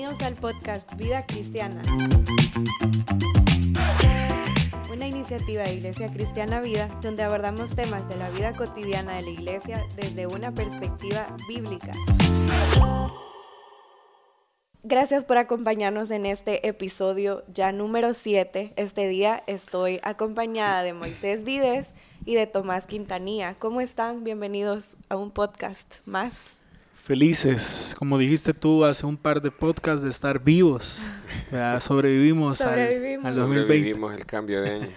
Bienvenidos al podcast Vida Cristiana. Una iniciativa de Iglesia Cristiana Vida donde abordamos temas de la vida cotidiana de la iglesia desde una perspectiva bíblica. Gracias por acompañarnos en este episodio ya número 7. Este día estoy acompañada de Moisés Vides y de Tomás Quintanilla. ¿Cómo están? Bienvenidos a un podcast más. Felices, como dijiste tú hace un par de podcasts, de estar vivos. ¿verdad? Sobrevivimos, Sobrevivimos. Al, al 2020. Sobrevivimos el cambio de año.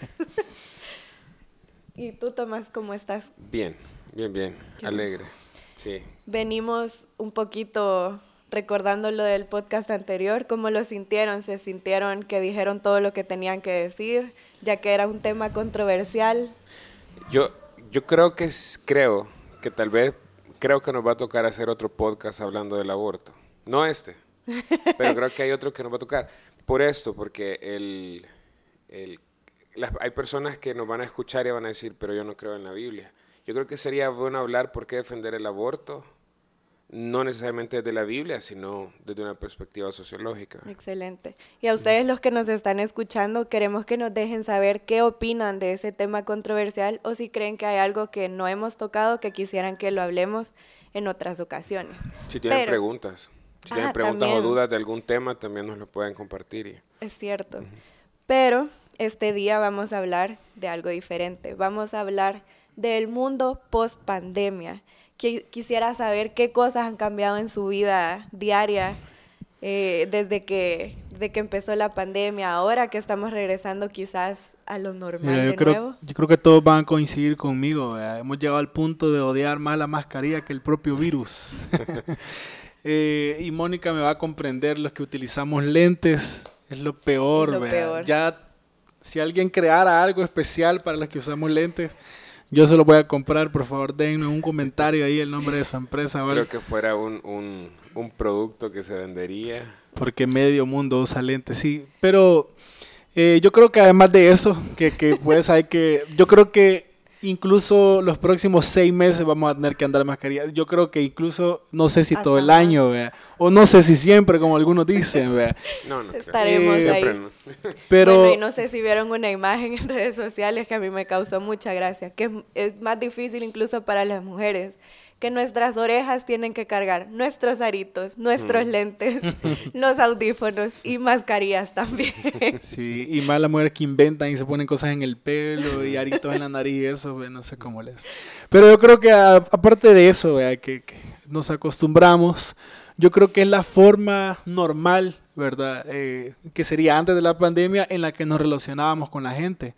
¿Y tú, Tomás, cómo estás? Bien, bien, bien. Qué Alegre. Sí. Venimos un poquito recordando lo del podcast anterior, cómo lo sintieron, se sintieron que dijeron todo lo que tenían que decir, ya que era un tema controversial. Yo, yo creo que es- creo que tal vez creo que nos va a tocar hacer otro podcast hablando del aborto. No este, pero creo que hay otro que nos va a tocar. Por esto, porque el, el- las- hay personas que nos van a escuchar y van a decir, pero yo no creo en la Biblia. Yo creo que sería bueno hablar por qué defender el aborto, no necesariamente desde la Biblia, sino desde una perspectiva sociológica. Excelente. Y a ustedes los que nos están escuchando, queremos que nos dejen saber qué opinan de ese tema controversial o si creen que hay algo que no hemos tocado que quisieran que lo hablemos en otras ocasiones. Si tienen Pero- preguntas, si tienen preguntas también. o dudas de algún tema, también nos lo pueden compartir. y- Es cierto. Pero este día vamos a hablar de algo diferente. Vamos a hablar del mundo post pandemia. Quisiera saber qué cosas han cambiado en su vida diaria eh, desde que, de que empezó la pandemia, ahora que estamos regresando quizás a lo normal Mira, de yo, creo, nuevo. yo creo que todos van a coincidir conmigo. ¿verdad? Hemos llegado al punto de odiar más la mascarilla que el propio virus. Eh, y Mónica me va a comprender los que utilizamos lentes. Es lo peor. Es lo peor. Ya, si alguien creara algo especial para los que usamos lentes, yo se lo voy a comprar. Por favor, denme un comentario ahí el nombre de su empresa. ¿vale? Creo que fuera un, un, un producto que se vendería. Porque medio mundo usa lentes, sí. Pero eh, yo creo que además de eso, que, que pues hay que, yo creo que incluso los próximos seis meses vamos a tener que andar mascarilla. Yo creo que incluso, no sé si todo el más. año, ¿vea? o no sé si siempre, como algunos dicen, ¿vea? No, no creo. Estaremos Eh, ahí. No. Pero Bueno, y no sé si vieron una imagen en redes sociales que a mí me causó mucha gracia, que es, es más difícil incluso para las mujeres, que nuestras orejas tienen que cargar nuestros aritos, nuestros lentes, los audífonos y mascarillas también. sí, y más las mujeres que inventan y se ponen cosas en el pelo y aritos en la nariz y eso, no sé cómo les. Pero yo creo que a- aparte de eso, ¿vea? Que, que nos acostumbramos, yo creo que es la forma normal, ¿verdad? Eh, que sería antes de la pandemia en la que nos relacionábamos con la gente.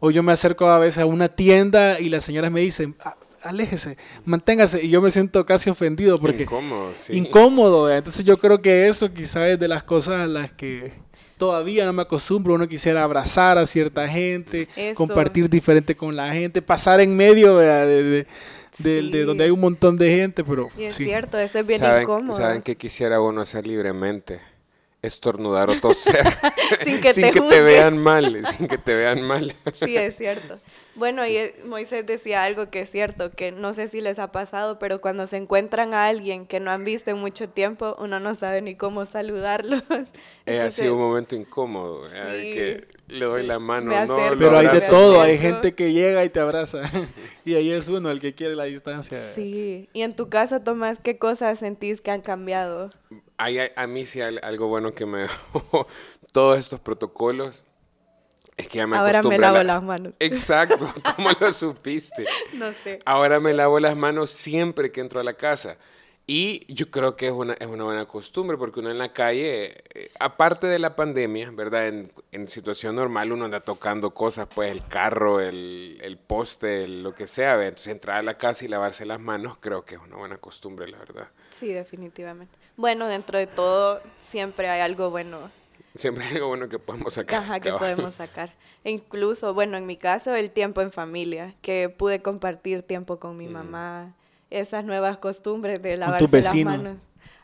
O yo me acerco a veces a una tienda y las señoras me dicen, "Ah, aléjese, manténgase, y yo me siento casi ofendido porque Incómodo, sí. incómodo. ¿verdad? Entonces yo creo que eso quizás es de las cosas a las que todavía no me acostumbro. Uno quisiera abrazar a cierta gente, Eso. compartir diferente con la gente, pasar en medio ¿verdad? de, de- del- de Sí. donde hay un montón de gente, pero Y es sí. cierto, eso es bien ¿Saben, incómodo. ¿Saben qué quisiera uno hacer libremente? Estornudar o toser. Sin que te te juzguen. vean mal, sin que te vean mal. Sí, es cierto. Bueno, y eh, Moisés decía algo que es cierto, que no sé si les ha pasado, pero cuando se encuentran a alguien que no han visto en mucho tiempo, uno no sabe ni cómo saludarlos. Eh, ha sido un momento incómodo. De Sí. que le doy la mano, no, Pero hay de todo, hay gente que llega y te abraza. y ahí es uno el que quiere la distancia. Sí, y en tu caso, Tomás, ¿qué cosas sentís que han cambiado? Hay- a mí sí hay algo bueno que me dejó todos estos protocolos. Es que ya me Ahora me lavo la- las manos. Exacto, ¿cómo lo supiste? No sé. Ahora me lavo las manos siempre que entro a la casa. Y yo creo que es una, es una buena costumbre porque uno en la calle, eh, aparte de la pandemia, ¿verdad? En, en, situación normal uno anda tocando cosas, pues el carro, el, el poste, lo que sea. Entonces entrar a la casa y lavarse las manos creo que es una buena costumbre, la verdad. Sí, definitivamente. Bueno, dentro de todo siempre hay algo bueno. Siempre hay algo bueno que podemos sacar. Ajá, que podemos sacar. E incluso, bueno, en mi caso, el tiempo en familia, que pude compartir tiempo con mi mm. mamá esas nuevas costumbres de lavarse las manos.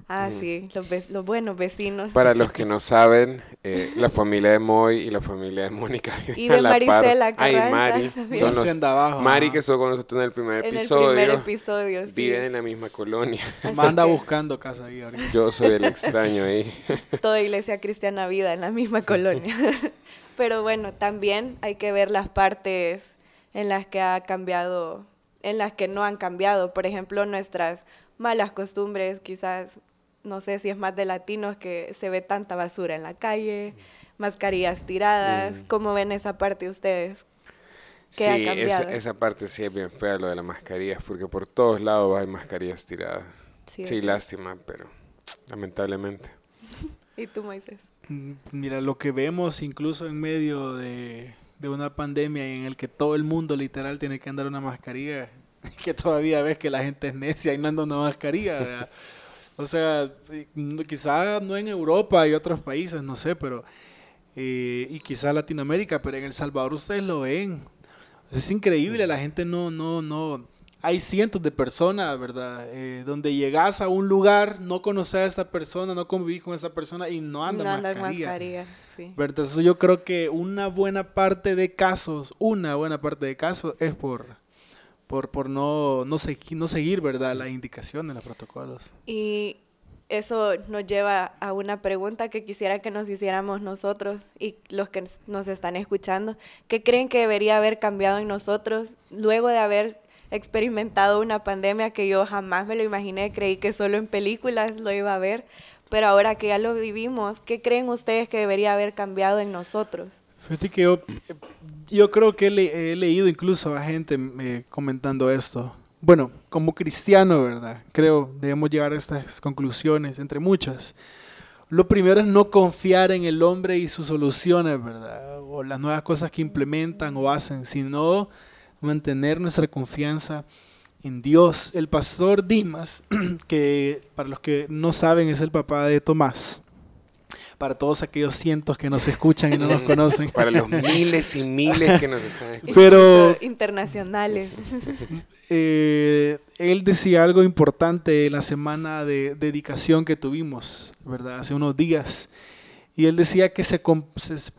Ah, sí, los, los, buenos vecinos. Para los que no saben, eh, la familia de Moy y la familia de Mónica y de Maricela Ay, Mari, son los, Mari que estuvo con nosotros en el primer episodio. En el primer episodio, sí. Viven en la misma colonia. Manda buscando casa ahí ahorita. Yo soy el extraño ahí. Toda iglesia cristiana vida en la misma colonia. Pero bueno, también hay que ver las partes en las que ha cambiado en las que no han cambiado. Por ejemplo, nuestras malas costumbres, quizás, no sé si es más de latinos que se ve tanta basura en la calle, mascarillas tiradas. Mm. ¿Cómo ven esa parte ustedes? ¿Qué sí, ha? Esa, esa, parte sí es bien fea, lo de las mascarillas, porque por todos lados hay mascarillas tiradas. Sí, sí lástima, pero lamentablemente. ¿Y tú, Moisés? Mm, mira, lo que vemos incluso en medio de de una pandemia en el que todo el mundo literal tiene que andar una mascarilla, que todavía ves que la gente es necia y no anda una mascarilla. O sea, quizá no en Europa y otros países, no sé, pero... Eh, y quizá Latinoamérica, pero en El Salvador ustedes lo ven. Es increíble, la gente no, no, no, hay cientos de personas, ¿verdad? Eh, donde llegas a un lugar, no conoces a esta persona, no convivís con esa persona y no andas no mascarilla. mascarilla sí. ¿verdad? Entonces yo creo que una buena parte de casos, una buena parte de casos es por, por, por no, no, no seguir, ¿verdad? Las indicaciones, los protocolos. Y eso nos lleva a una pregunta que quisiera que nos hiciéramos nosotros y los que nos están escuchando. ¿Qué creen que debería haber cambiado en nosotros luego de haber experimentado una pandemia que yo jamás me lo imaginé, creí que solo en películas lo iba a ver, pero ahora que ya lo vivimos, ¿qué creen ustedes que debería haber cambiado en nosotros? Fíjate que yo, yo creo que he, leído incluso a gente eh, comentando esto. Bueno, como cristiano, ¿verdad? Creo debemos llegar a estas conclusiones, entre muchas. Lo primero es no confiar en el hombre y sus soluciones, ¿verdad? O las nuevas cosas que implementan o hacen, sino mantener nuestra confianza en Dios. El pastor Dimas, que para los que no saben es el papá de Tomás, para todos aquellos cientos que nos escuchan y no nos conocen. Para los miles y miles que nos están escuchando. Pero, internacionales. Eh, él decía algo importante en la semana de dedicación que tuvimos, ¿verdad? Hace unos días. Y él decía que se,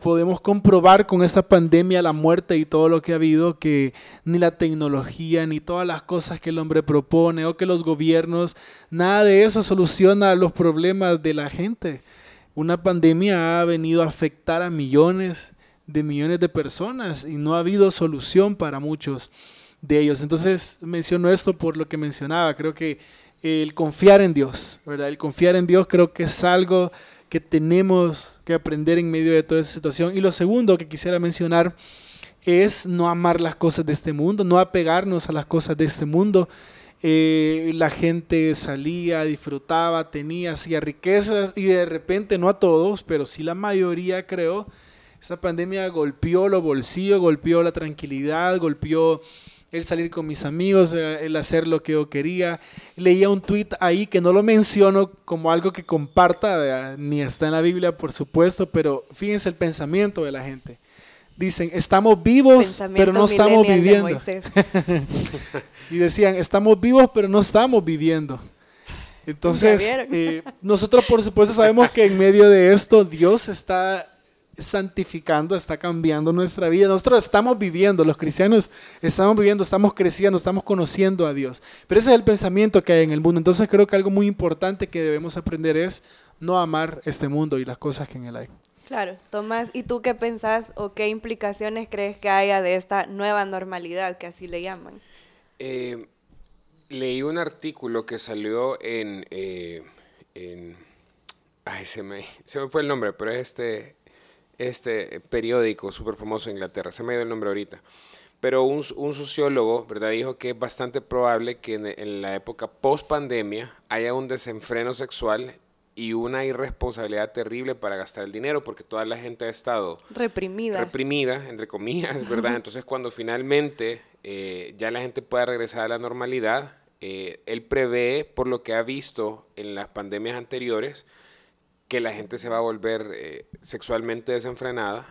podemos comprobar con esta pandemia, la muerte y todo lo que ha habido, que ni la tecnología, ni todas las cosas que el hombre propone o que los gobiernos, nada de eso soluciona los problemas de la gente. Una pandemia ha venido a afectar a millones de millones de personas y no ha habido solución para muchos de ellos. Entonces menciono esto por lo que mencionaba. Creo que el confiar en Dios, ¿verdad? El confiar en Dios creo que es algo que tenemos que aprender en medio de toda esa situación. Y lo segundo que quisiera mencionar es no amar las cosas de este mundo, no apegarnos a las cosas de este mundo. Eh, la gente salía, disfrutaba, tenía, hacía riquezas y de repente, no a todos, pero sí la mayoría creo, esa pandemia golpeó los bolsillos, golpeó la tranquilidad, golpeó el salir con mis amigos, eh, el hacer lo que yo quería. Leía un tweet ahí que no lo menciono como algo que comparta, ni está en la Biblia, por supuesto, pero fíjense el pensamiento de la gente. Dicen, estamos vivos, pero no estamos viviendo. y decían, estamos vivos, pero no estamos viviendo. Entonces, eh, nosotros por supuesto sabemos que en medio de esto Dios está santificando, está cambiando nuestra vida. Nosotros estamos viviendo, los cristianos estamos viviendo, estamos creciendo, estamos conociendo a Dios. Pero ese es el pensamiento que hay en el mundo. Entonces creo que algo muy importante que debemos aprender es no amar este mundo y las cosas que en él hay. Claro, Tomás, ¿y tú qué pensás o qué implicaciones crees que haya de esta nueva normalidad, que así le llaman? Eh, leí un artículo que salió en... Eh, ay, se me, se me fue el nombre, pero es este este periódico súper famoso en Inglaterra, se me ido el nombre ahorita, pero un, un sociólogo, ¿verdad? Dijo que es bastante probable que en, en la época post pandemia haya un desenfreno sexual y una irresponsabilidad terrible para gastar el dinero, porque toda la gente ha estado reprimida. Reprimida, entre comillas, ¿verdad? Entonces cuando finalmente eh, ya la gente pueda regresar a la normalidad, eh, él prevé, por lo que ha visto en las pandemias anteriores, que la gente se va a volver eh, sexualmente desenfrenada,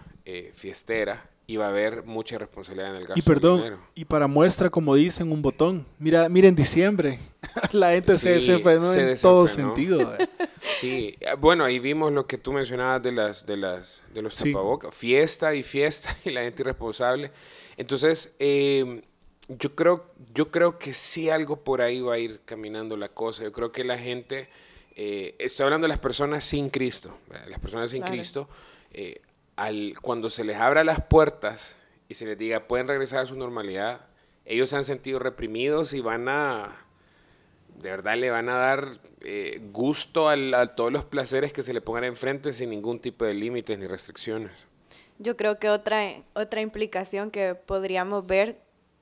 fiestera, y va a haber mucha responsabilidad en el gasto y perdón, Y para muestra, como dicen, un botón. Mira, mira en diciembre, la gente se desenfrenó en todo sentido. Sí, bueno, ahí vimos lo que tú mencionabas de las de las de los tapabocas, fiesta y fiesta y la gente irresponsable. Entonces, em, yo creo yo creo que sí algo por ahí va a ir caminando la cosa. Yo creo que la gente eh, estoy hablando de las personas sin Cristo, las personas sin Cristo eh, al, cuando se les abra las puertas y se les diga pueden regresar a su normalidad, ellos se han sentido reprimidos y van a, de verdad le van a dar eh, gusto a todos los placeres que se le pongan enfrente sin ningún tipo de límites ni restricciones. Yo creo que otra, otra implicación que podríamos ver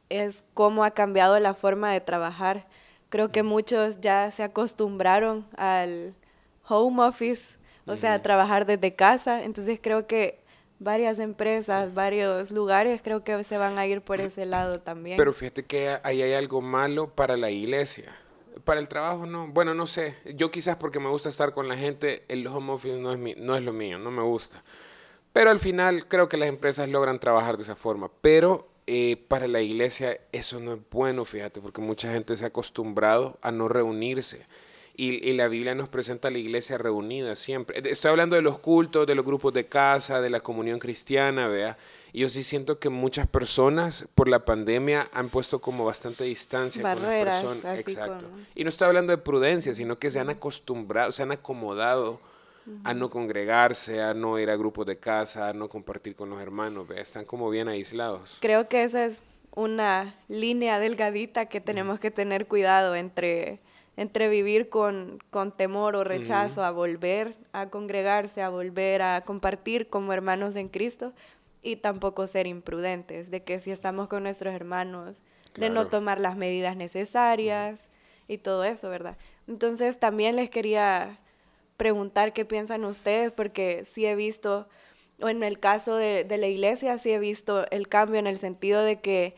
es cómo ha cambiado la forma de trabajar. Creo que muchos ya se acostumbraron al home office, o sea, a trabajar desde casa. Entonces creo que varias empresas, varios lugares, creo que se van a ir por ese lado también. Pero fíjate que ahí hay algo malo para la iglesia. Para el trabajo no, bueno, no sé. Yo quizás porque me gusta estar con la gente, el home office no es, no es lo mío, no me gusta. Pero al final creo que las empresas logran trabajar de esa forma. Pero eh, para la iglesia eso no es bueno, fíjate, porque mucha gente se ha acostumbrado a no reunirse. Y, la Biblia nos presenta a la iglesia reunida siempre. Estoy hablando de los cultos, de los grupos de casa, de la comunión cristiana, vea. Y yo sí siento que muchas personas por la pandemia han puesto como bastante distancia Barreras, con las personas. Exacto. Y no estoy hablando de prudencia, sino que se han acostumbrado, se han acomodado a no congregarse, a no ir a grupos de casa, a no compartir con los hermanos, ¿vea? están como bien aislados. Creo que esa es una línea delgadita que tenemos que tener cuidado entre entre vivir con, temor o rechazo a volver a congregarse, a volver a compartir como hermanos en Cristo y tampoco ser imprudentes, de que si estamos con nuestros hermanos, de no tomar las medidas necesarias y todo eso, ¿verdad? Entonces también les quería preguntar qué piensan ustedes, porque sí he visto, o en el caso de, de la iglesia, sí he visto el cambio en el sentido de que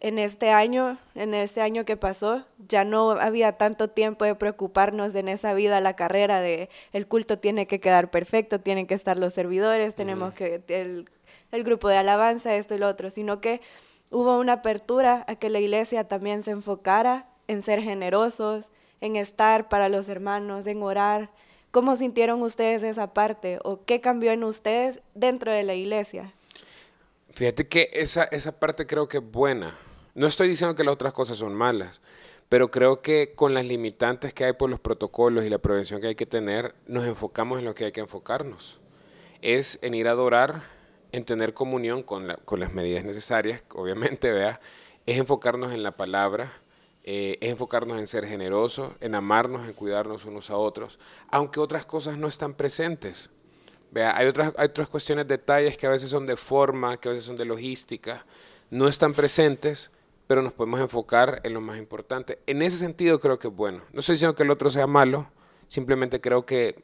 en este año, en este año que pasó, ya no había tanto tiempo de preocuparnos en esa vida, la carrera de el culto tiene que quedar perfecto, tienen que estar los servidores, tenemos que el, el grupo de alabanza, esto y lo otro, sino que hubo una apertura a que la iglesia también se enfocara en ser generosos, en estar para los hermanos, en orar. ¿Cómo sintieron ustedes esa parte o qué cambió en ustedes dentro de la iglesia? Fíjate que esa, esa parte creo que es buena no estoy diciendo que las otras cosas son malas, pero creo que con las limitantes que hay por los protocolos y la prevención que hay que tener, nos enfocamos en lo que hay que enfocarnos. Es en ir a adorar, en tener comunión con, las medidas necesarias, obviamente, vea, es enfocarnos en la palabra, eh, es enfocarnos en ser generosos, en amarnos, en cuidarnos unos a otros, aunque otras cosas no están presentes. Vea, hay otras, hay otras cuestiones, detalles que a veces son de forma, que a veces son de logística, no están presentes, pero nos podemos enfocar en lo más importante. En ese sentido creo que es bueno. No estoy diciendo que el otro sea malo, simplemente creo que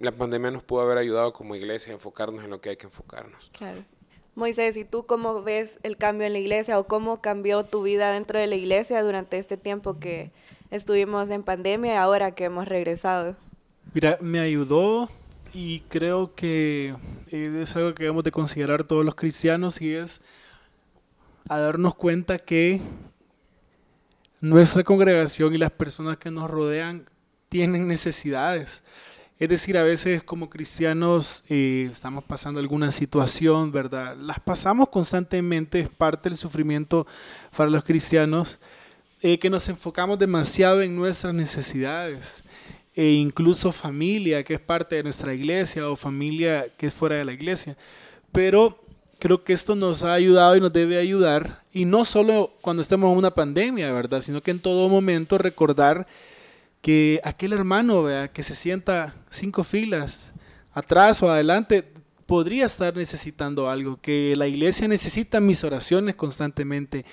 la pandemia nos pudo haber ayudado como iglesia a enfocarnos en lo que hay que enfocarnos. Claro. Moisés, ¿y tú cómo ves el cambio en la iglesia o cómo cambió tu vida dentro de la iglesia durante este tiempo que estuvimos en pandemia y ahora que hemos regresado? Mira, me ayudó y creo que es algo que debemos de considerar todos los cristianos y es a darnos cuenta que nuestra congregación y las personas que nos rodean tienen necesidades. Es decir, a veces como cristianos eh, estamos pasando alguna situación, ¿verdad? Las pasamos constantemente, es parte del sufrimiento para los cristianos, eh, que nos enfocamos demasiado en nuestras necesidades, e incluso familia, que es parte de nuestra iglesia, o familia que es fuera de la iglesia. Pero creo que esto nos ha ayudado y nos debe ayudar, y no solo cuando estemos en una pandemia, ¿verdad? Sino que en todo momento recordar que aquel hermano, ¿verdad? que se sienta cinco filas atrás o adelante, podría estar necesitando algo, que la iglesia necesita mis oraciones constantemente,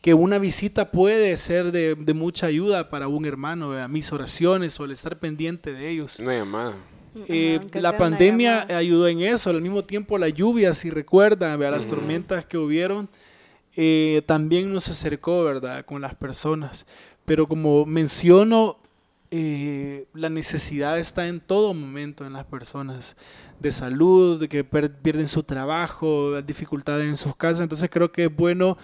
que una visita puede ser de, mucha ayuda para un hermano, a mis oraciones o el estar pendiente de ellos. Una llamada. Eh, la pandemia ayudó en eso, al mismo tiempo la lluvia, si recuerdan, las tormentas que hubieron, eh, también nos acercó, ¿verdad?, con las personas. Pero como menciono, eh, la necesidad está en todo momento en las personas, de salud, de que pierden su trabajo, dificultades en sus casas. Entonces creo que es bueno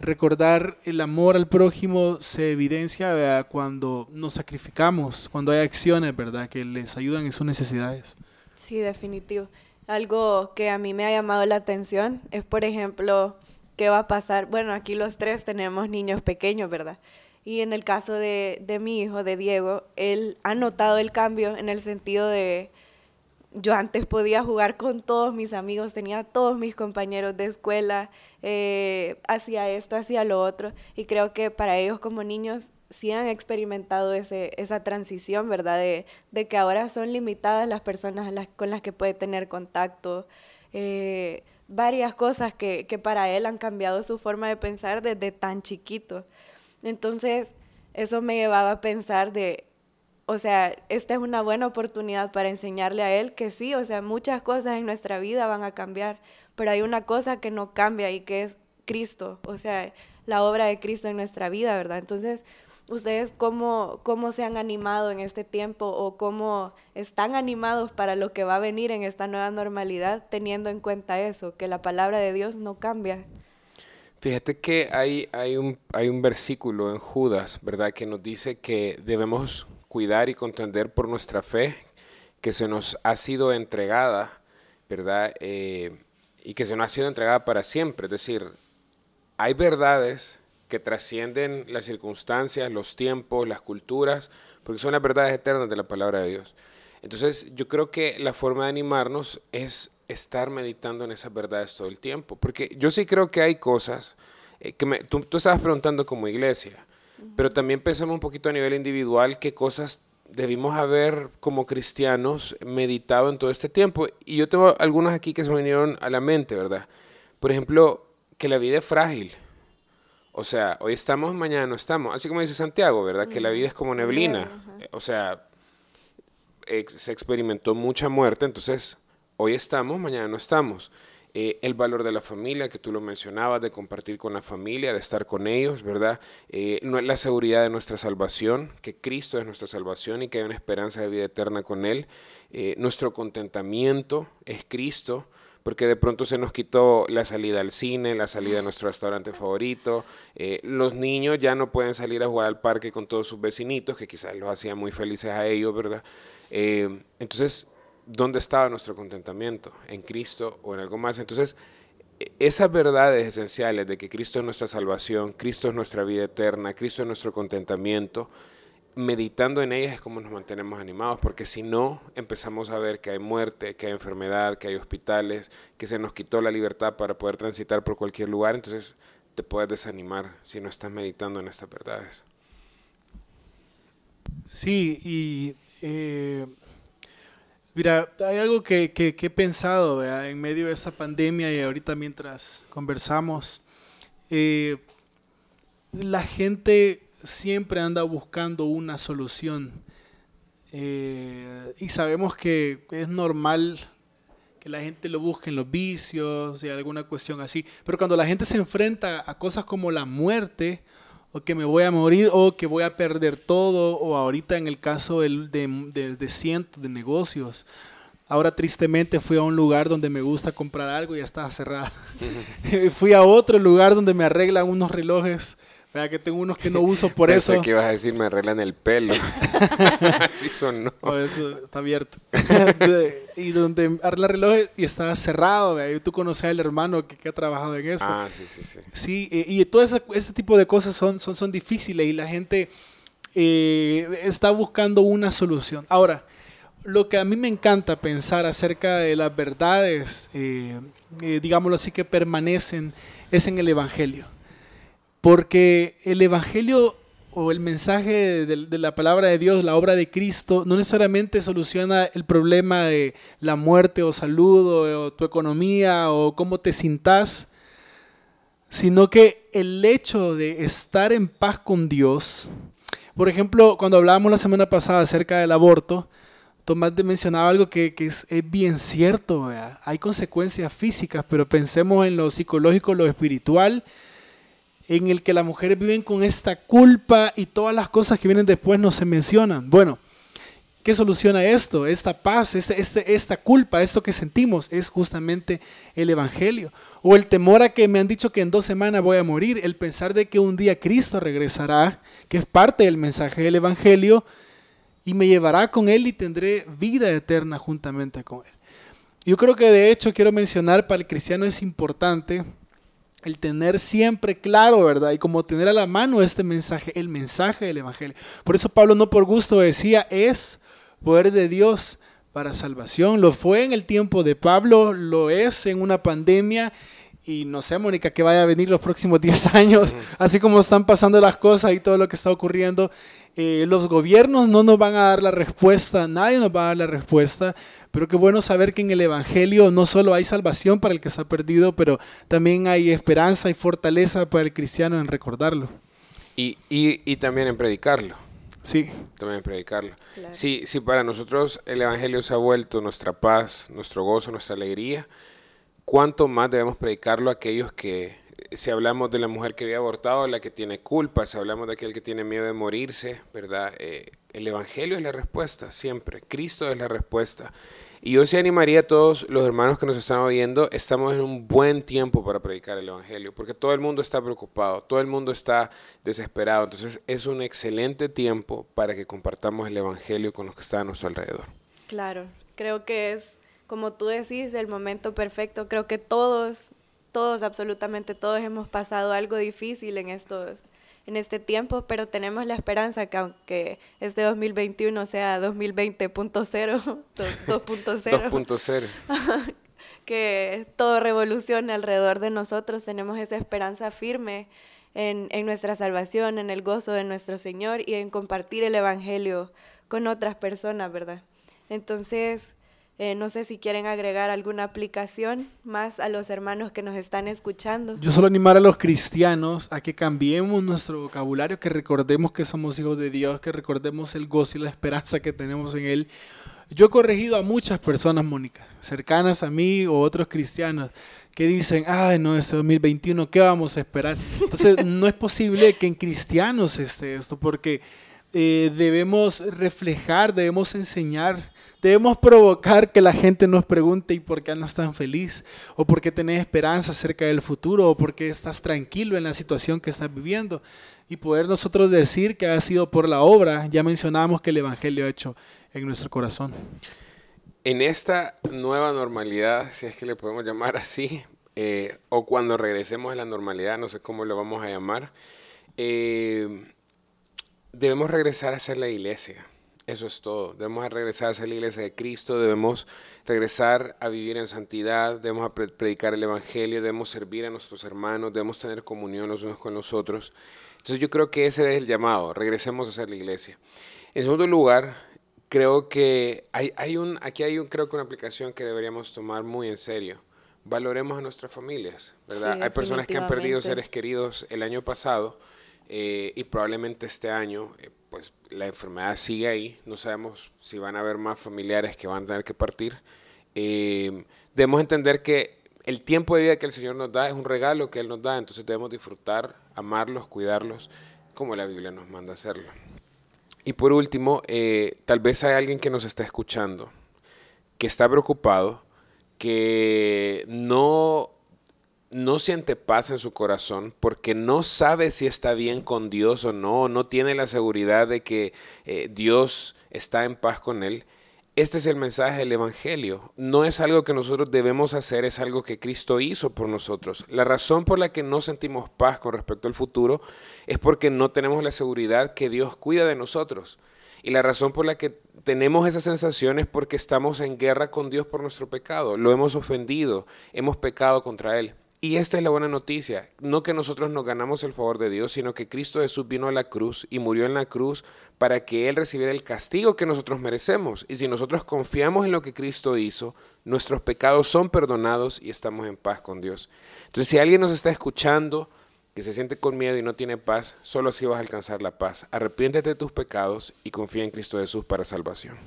recordar el amor al prójimo se evidencia cuando nos sacrificamos, cuando hay acciones, ¿verdad?, que les ayudan en sus necesidades. Sí, definitivo. Algo que a mí me ha llamado la atención es, por ejemplo, qué va a pasar. Bueno, aquí los tres tenemos niños pequeños, ¿verdad? Y en el caso de, de mi hijo, de Diego, él ha notado el cambio en el sentido de, yo antes podía jugar con todos mis amigos, tenía todos mis compañeros de escuela, eh, hacía esto, hacía lo otro, y creo que para ellos como niños sí han experimentado ese, esa transición, ¿verdad? De, de, que ahora son limitadas las personas con las que puede tener contacto, eh, varias cosas que, que para él han cambiado su forma de pensar desde tan chiquito. Entonces, eso me llevaba a pensar de, o sea, esta es una buena oportunidad para enseñarle a él que sí, o sea, muchas cosas en nuestra vida van a cambiar, pero hay una cosa que no cambia y que es Cristo, o sea, la obra de Cristo en nuestra vida, ¿verdad? Entonces, ¿ustedes cómo, cómo se han animado en este tiempo o cómo están animados para lo que va a venir en esta nueva normalidad, teniendo en cuenta eso, que la palabra de Dios no cambia? Fíjate que hay, hay, un, hay un versículo en Judas, ¿verdad?, que nos dice que debemos cuidar y contender por nuestra fe, que se nos ha sido entregada, ¿verdad?, eh, y que se nos ha sido entregada para siempre. Es decir, hay verdades que trascienden las circunstancias, los tiempos, las culturas, porque son las verdades eternas de la palabra de Dios. Entonces, yo creo que la forma de animarnos es estar meditando en esas verdades todo el tiempo. Porque yo sí creo que hay cosas eh, que me, tú, tú, estabas preguntando como iglesia, pero también pensamos un poquito a nivel individual qué cosas debimos haber como cristianos meditado en todo este tiempo. Y yo tengo algunas aquí que se me vinieron a la mente, ¿verdad? Por ejemplo, que la vida es frágil. O sea, hoy estamos, mañana no estamos. Así como dice Santiago, ¿verdad? Que la vida es como neblina. O sea, se experimentó mucha muerte, entonces hoy estamos, mañana no estamos. Eh, el valor de la familia, que tú lo mencionabas, de compartir con la familia, de estar con ellos, ¿verdad? Eh, la seguridad de nuestra salvación, que Cristo es nuestra salvación y que hay una esperanza de vida eterna con Él. Eh, nuestro contentamiento es Cristo, porque de pronto se nos quitó la salida al cine, la salida a nuestro restaurante favorito. los niños ya no pueden salir a jugar al parque con todos sus vecinitos, que quizás los hacía muy felices a ellos, ¿verdad? entonces, ¿dónde estaba nuestro contentamiento? ¿En Cristo o en algo más? Entonces, e, esas verdades esenciales de que Cristo es nuestra salvación, Cristo es nuestra vida eterna, Cristo es nuestro contentamiento, meditando en ellas es como nos mantenemos animados, porque si no, empezamos a ver que hay muerte, que hay enfermedad, que hay hospitales, que se nos quitó la libertad para poder transitar por cualquier lugar, entonces te puedes desanimar si no estás meditando en estas verdades. Sí, y eh, Mira, hay algo que, he pensado en medio de esta pandemia y ahorita mientras conversamos. Eh, la gente siempre anda buscando una solución eh, y sabemos que es normal que la gente lo busque en los vicios y alguna cuestión así, pero cuando la gente se enfrenta a cosas como la muerte, o que me voy a morir o que voy a perder todo o ahorita en el caso de, de, de, cientos de negocios. Ahora tristemente fui a un lugar donde me gusta comprar algo y ya estaba cerrado. fui a otro lugar donde me arreglan unos relojes Vea que tengo unos que no uso por Pensé eso. que ibas a decir me arreglan el pelo. Así son, ¿no? eso está abierto. y donde arregla relojes y está cerrado. ¿vea? Y tú conoces al hermano que, ha trabajado en eso. Ah, sí, sí, sí. Sí, y, todo ese, ese, tipo de cosas son, son, son difíciles y la gente eh, está buscando una solución. Ahora, lo que a mí me encanta pensar acerca de las verdades, eh, eh, digámoslo así, que permanecen, es en el Evangelio. Porque el Evangelio o el mensaje de, la palabra de Dios, la obra de Cristo, no necesariamente soluciona el problema de la muerte o salud o, tu economía o cómo te sintas, sino que el hecho de estar en paz con Dios, por ejemplo, cuando hablábamos la semana pasada acerca del aborto, Tomás mencionaba algo que, es, bien cierto, hay consecuencias físicas, pero pensemos en lo psicológico, lo espiritual, en el que las mujeres viven con esta culpa y todas las cosas que vienen después no se mencionan. Bueno, ¿qué soluciona esto? Esta paz, esta culpa, esto que sentimos es justamente el Evangelio. O el temor a que me han dicho que en dos semanas voy a morir, el pensar de que un día Cristo regresará, que es parte del mensaje del Evangelio, y me llevará con Él y tendré vida eterna juntamente con Él. Yo creo que de hecho quiero mencionar para el cristiano es importante el tener siempre claro, ¿verdad? Y como tener a la mano este mensaje, el mensaje del Evangelio. Por eso Pablo no por gusto decía, es poder de Dios para salvación. Lo fue en el tiempo de Pablo, lo es en una pandemia. Y no sé, Mónica, que vaya a venir los próximos 10 años, así como están pasando las cosas y todo lo que está ocurriendo. Eh, los gobiernos no nos van a dar la respuesta, nadie nos va a dar la respuesta, pero qué bueno saber que en el Evangelio no solo hay salvación para el que está perdido, pero también hay esperanza y fortaleza para el cristiano en recordarlo. Y, y, también en predicarlo. Sí. También en predicarlo. Sí, sí, para nosotros el Evangelio se ha vuelto nuestra paz, nuestro gozo, nuestra alegría. ¿Cuánto más debemos predicarlo a aquellos que, si hablamos de la mujer que había abortado, la que tiene culpa, si hablamos de aquel que tiene miedo de morirse, ¿verdad? Eh, el Evangelio es la respuesta, siempre. Cristo es la respuesta. Y yo sí animaría a todos los hermanos que nos están oyendo, estamos en un buen tiempo para predicar el Evangelio, porque todo el mundo está preocupado, todo el mundo está desesperado. Entonces es un excelente tiempo para que compartamos el Evangelio con los que están a nuestro alrededor. Claro, creo que es, como tú decís, el momento perfecto. Creo que todos, todos, absolutamente todos hemos pasado algo difícil en estos en este tiempo, pero tenemos la esperanza que aunque este 2021 sea 2020.0, 2.0, que todo revolucione alrededor de nosotros, tenemos esa esperanza firme en, en nuestra salvación, en el gozo de nuestro Señor y en compartir el Evangelio con otras personas, ¿verdad? Entonces, eh, no sé si quieren agregar alguna aplicación más a los hermanos que nos están escuchando. Yo solo animar a los cristianos a que cambiemos nuestro vocabulario, que recordemos que somos hijos de Dios, que recordemos el gozo y la esperanza que tenemos en Él. Yo he corregido a muchas personas, Mónica, cercanas a mí o otros cristianos, que dicen, ay, no, este 2021, ¿qué vamos a esperar? Entonces, no es posible que en cristianos esté esto, porque eh, debemos reflejar, debemos enseñar Debemos provocar que la gente nos pregunte ¿y por qué andas tan feliz? ¿O por qué tenés esperanza acerca del futuro? ¿O por qué estás tranquilo en la situación que estás viviendo? Y poder nosotros decir que ha sido por la obra, ya mencionamos que el Evangelio ha hecho en nuestro corazón. En esta nueva normalidad, si es que le podemos llamar así, eh, o cuando regresemos a la normalidad, no sé cómo lo vamos a llamar, eh, debemos regresar a ser la iglesia eso es todo. Debemos regresar a ser la iglesia de Cristo, debemos regresar a vivir en santidad, debemos predicar el Evangelio, debemos servir a nuestros hermanos, debemos tener comunión los unos con los otros. Entonces yo creo que ese es el llamado, regresemos a ser la iglesia. En segundo lugar, creo que hay, hay un, aquí hay un, creo que una aplicación que deberíamos tomar muy en serio. Valoremos a nuestras familias, ¿verdad? hay personas que han perdido seres queridos el año pasado eh, y probablemente este año eh, pues la enfermedad sigue ahí, no sabemos si van a haber más familiares que van a tener que partir. Eh, debemos entender que el tiempo de vida que el Señor nos da es un regalo que Él nos da, entonces debemos disfrutar, amarlos, cuidarlos, como la Biblia nos manda hacerlo. Y por último, eh, tal vez hay alguien que nos está escuchando, que está preocupado, que no no siente paz en su corazón porque no sabe si está bien con Dios o no, no tiene la seguridad de que eh, Dios está en paz con él. Este es el mensaje del Evangelio. No es algo que nosotros debemos hacer, es algo que Cristo hizo por nosotros. La razón por la que no sentimos paz con respecto al futuro es porque no tenemos la seguridad que Dios cuida de nosotros. Y la razón por la que tenemos esa sensación es porque estamos en guerra con Dios por nuestro pecado. Lo hemos ofendido, hemos pecado contra Él. Y esta es la buena noticia, no que nosotros nos ganamos el favor de Dios, sino que Cristo Jesús vino a la cruz y murió en la cruz para que Él recibiera el castigo que nosotros merecemos. Y si nosotros confiamos en lo que Cristo hizo, nuestros pecados son perdonados y estamos en paz con Dios. Entonces, si alguien nos está escuchando que se siente con miedo y no tiene paz, solo así vas a alcanzar la paz. Arrepiéntete de tus pecados y confía en Cristo Jesús para salvación.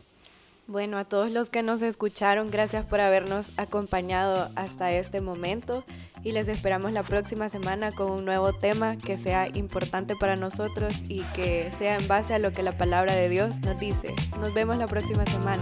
Bueno, a todos los que nos escucharon, gracias por habernos acompañado hasta este momento y les esperamos la próxima semana con un nuevo tema que sea importante para nosotros y que sea en base a lo que la palabra de Dios nos dice. Nos vemos la próxima semana.